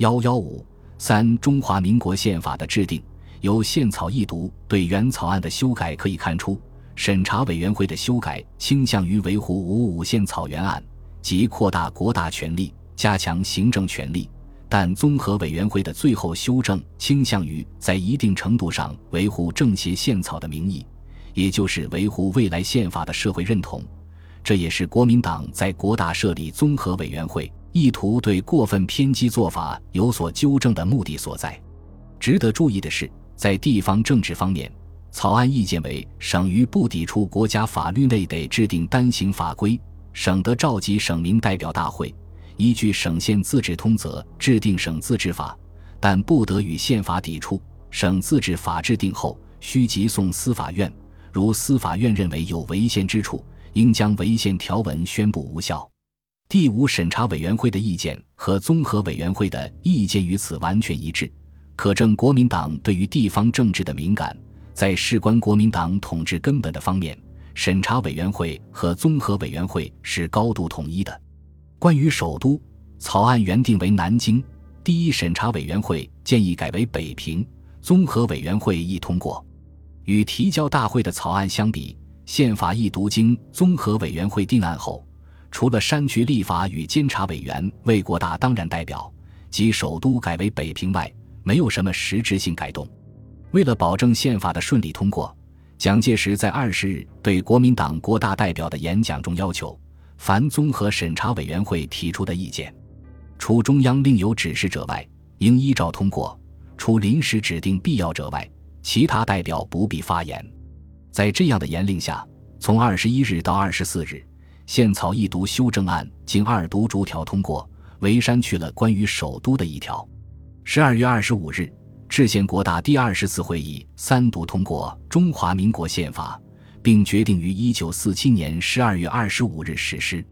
幺幺五三中华民国宪法的制定，由宪草一读对原草案的修改可以看出，审查委员会的修改倾向于维护五五宪草原案，即扩大国大权力，加强行政权力；但综合委员会的最后修正倾向于在一定程度上维护政协宪草的名义，也就是维护未来宪法的社会认同。这也是国民党在国大设立综合委员会，意图对过分偏激做法有所纠正的目的所在。值得注意的是，在地方政治方面，草案意见为省于不抵触国家法律内得制定单行法规，省得召集省民代表大会，依据省县自治通则制定省自治法，但不得与宪法抵触。省自治法制定后，需急送司法院，如司法院认为有违宪之处。应将违宪条文宣布无效。第五审查委员会的意见和综合委员会的意见与此完全一致，可证国民党对于地方政治的敏感，在事关国民党统治根本的方面，审查委员会和综合委员会是高度统一的。关于首都，草案原定为南京，第一审查委员会建议改为北平，综合委员会亦通过。与提交大会的草案相比。宪法一读经综合委员会定案后，除了删去立法与监察委员魏国大当然代表及首都改为北平外，没有什么实质性改动。为了保证宪法的顺利通过，蒋介石在二十日对国民党国大代表的演讲中要求：凡综合审查委员会提出的意见，除中央另有指示者外，应依照通过；除临时指定必要者外，其他代表不必发言。在这样的严令下，从二十一日到二十四日，宪草一读修正案经二读逐条通过，唯删去了关于首都的一条。十二月二十五日，制宪国大第二十次会议三读通过《中华民国宪法》，并决定于一九四七年十二月二十五日实施。《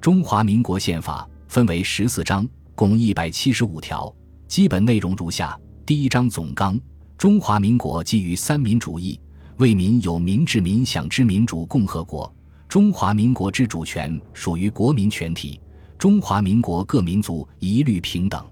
中华民国宪法》分为十四章，共一百七十五条，基本内容如下：第一章总纲，中华民国基于三民主义。为民有民治民享之民主共和国，中华民国之主权属于国民全体，中华民国各民族一律平等。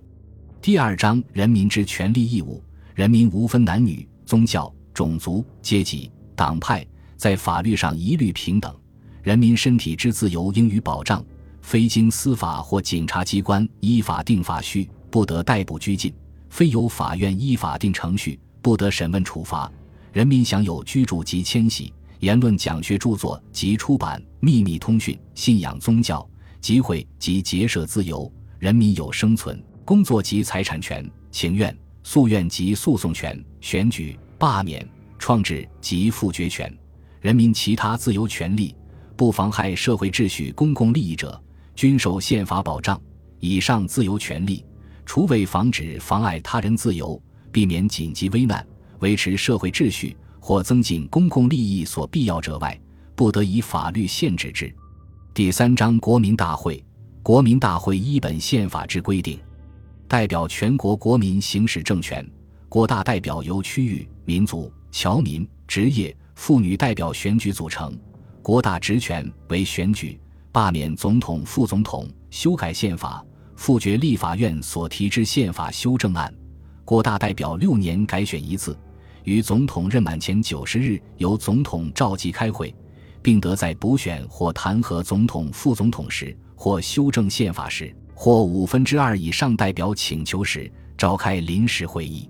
第二章人民之权利义务，人民无分男女、宗教、种族、阶级、党派，在法律上一律平等。人民身体之自由应予保障，非经司法或警察机关依法定法须，不得逮捕拘禁；非由法院依法定程序，不得审问处罚。人民享有居住及迁徙、言论、讲学、著作及出版、秘密通讯、信仰宗教、集会及结社自由；人民有生存、工作及财产权、请愿、诉愿及诉讼权、选举、罢免、创制及复决权；人民其他自由权利，不妨害社会秩序、公共利益者，均受宪法保障。以上自由权利，除为防止妨碍他人自由、避免紧急危难。维持社会秩序或增进公共利益所必要者外，不得以法律限制之。第三章国民大会，国民大会依本宪法之规定，代表全国国民行使政权。国大代表由区域、民族、侨民、职业、妇女代表选举组成。国大职权为选举、罢免总统、副总统、修改宪法、复决立法院所提之宪法修正案。国大代表六年改选一次。于总统任满前九十日，由总统召集开会，并得在补选或弹劾总统、副总统时，或修正宪法时，或五分之二以上代表请求时，召开临时会议。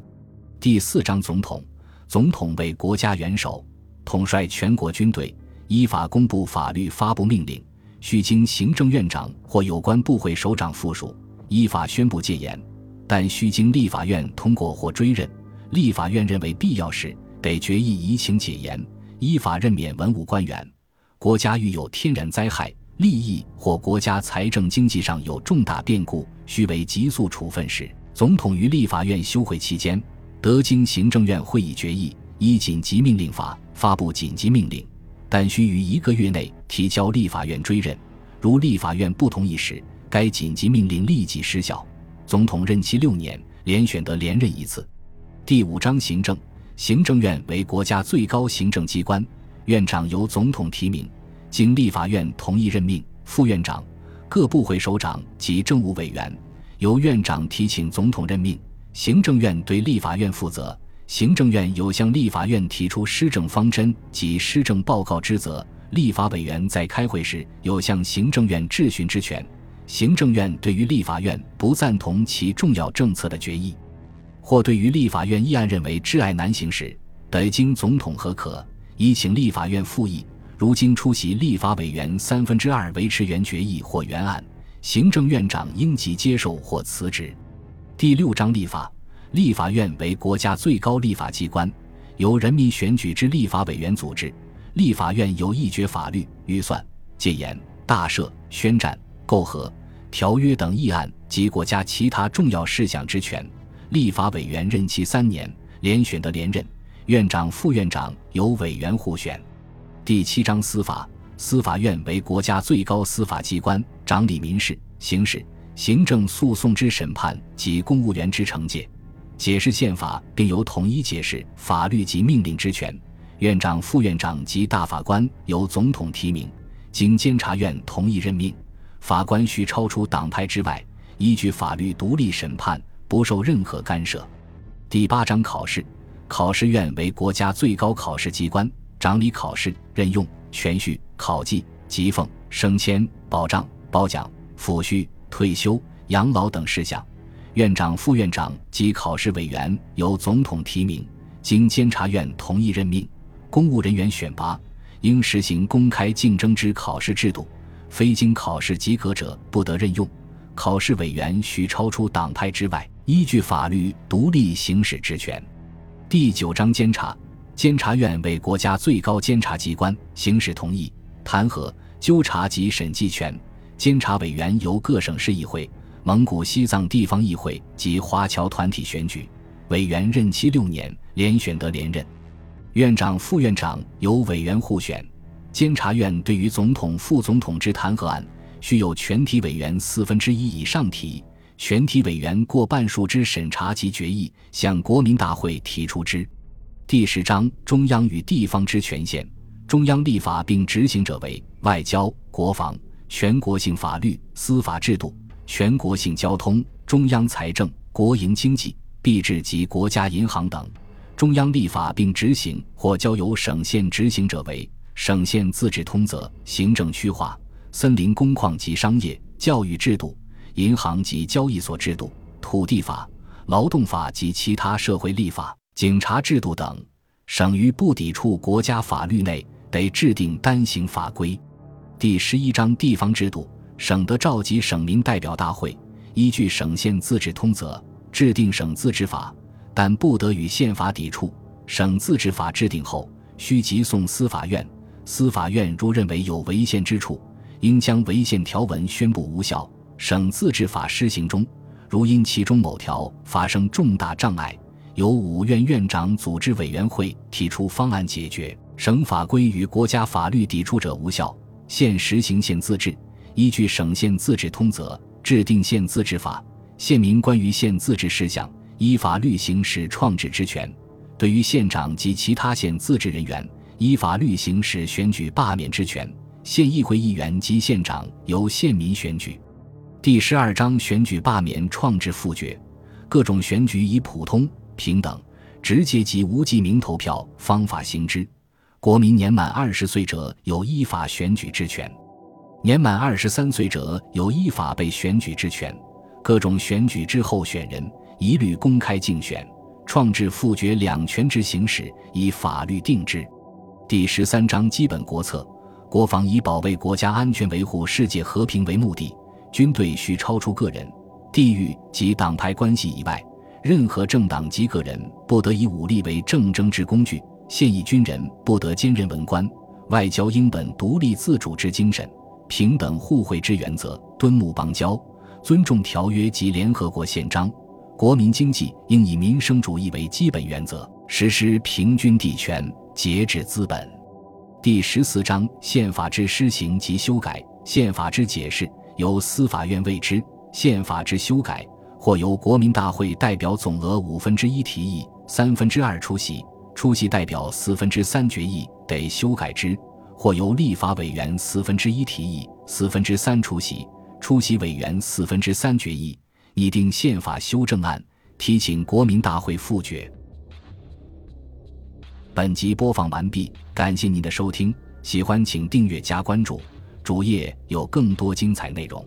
第四章总统，总统为国家元首，统帅全国军队，依法公布法律、发布命令，须经行政院长或有关部会首长复属，依法宣布戒严，但需经立法院通过或追认。立法院认为必要时，得决议移情解严，依法任免文武官员。国家遇有天然灾害、利益或国家财政经济上有重大变故，需为急速处分时，总统于立法院休会期间，得经行政院会议决议，依紧急命令法发布紧急命令，但需于一个月内提交立法院追认。如立法院不同意时，该紧急命令立即失效。总统任期六年，连选得连任一次。第五章行政，行政院为国家最高行政机关，院长由总统提名，经立法院同意任命。副院长、各部会首长及政务委员，由院长提请总统任命，行政院对立法院负责。行政院有向立法院提出施政方针及施政报告之责。立法委员在开会时有向行政院质询之权。行政院对于立法院不赞同其重要政策的决议，或对于立法院议案认为挚爱难行时，得经总统核可，已请立法院复议。如今出席立法委员三分之二维持原决议或原案，行政院长应即接受或辞职。第六章立法，立法院为国家最高立法机关，由人民选举之立法委员组织。立法院有议决法律、预算、戒严、大赦、宣战。媾和、条约等议案及国家其他重要事项之权，立法委员任期三年，连选得连任。院长、副院长由委员互选。第七章司法，司法院为国家最高司法机关，掌理民事、刑事、行政诉讼之审判及公务员之惩戒，解释宪法，并有统一解释法律及命令之权。院长、副院长及大法官由总统提名，经监察院同意任命。法官需超出党派之外，依据法律独立审判，不受任何干涉。第八章考试，考试院为国家最高考试机关，掌理考试、任用、全序、考绩、级俸、升迁、保障、褒奖、抚恤、退休、养老等事项。院长、副院长及考试委员由总统提名，经监察院同意任命。公务人员选拔应实行公开竞争之考试制度。非经考试及格者不得任用，考试委员需超出党派之外，依据法律独立行使职权。第九章监察，监察院为国家最高监察机关，行使同意、弹劾、纠察及审计权。监察委员由各省市议会、蒙古西藏地方议会及华侨团体选举，委员任期六年，连选得连任。院长、副院长由委员互选。监察院对于总统、副总统之弹劾案，需有全体委员四分之一以上提，全体委员过半数之审查及决议，向国民大会提出之。第十章中央与地方之权限。中央立法并执行者为外交、国防、全国性法律、司法制度、全国性交通、中央财政、国营经济、币制及国家银行等。中央立法并执行或交由省县执行者为。省县自治通则、行政区划、森林工矿及商业、教育制度、银行及交易所制度、土地法、劳动法及其他社会立法、警察制度等，省于不抵触国家法律内，得制定单行法规。第十一章地方制度，省得召集省民代表大会，依据省县自治通则制定省自治法，但不得与宪法抵触。省自治法制定后，需急送司法院。司法院如认为有违宪之处，应将违宪条文宣布无效。省自治法施行中，如因其中某条发生重大障碍，由五院院长组织委员会提出方案解决。省法规与国家法律抵触者无效。现实行县自治，依据省县自治通则制定县自治法，县民关于县自治事项依法律行使创制之权。对于县长及其他县自治人员。依法律行使选举罢免之权，县议会议员及县长由县民选举。第十二章选举罢免创制复决，各种选举以普通、平等、直接及无记名投票方法行之。国民年满二十岁者有依法选举之权，年满二十三岁者有依法被选举之权。各种选举之候选人一律公开竞选。创制复决两权之行使，以法律定之。第十三章基本国策：国防以保卫国家安全、维护世界和平为目的，军队需超出个人、地域及党派关系以外，任何政党及个人不得以武力为政争之工具。现役军人不得兼任文官。外交应本独立自主之精神、平等互惠之原则，敦睦邦交，尊重条约及联合国宪章。国民经济应以民生主义为基本原则，实施平均地权。节制资本，第十四章宪法之施行及修改，宪法之解释由司法院为之；宪法之修改，或由国民大会代表总额五分之一提议，三分之二出席，出席代表四分之三决议得修改之；或由立法委员四分之一提议，四分之三出席，出席委员四分之三决议，拟定宪法修正案，提请国民大会复决。本集播放完毕，感谢您的收听，喜欢请订阅加关注，主页有更多精彩内容。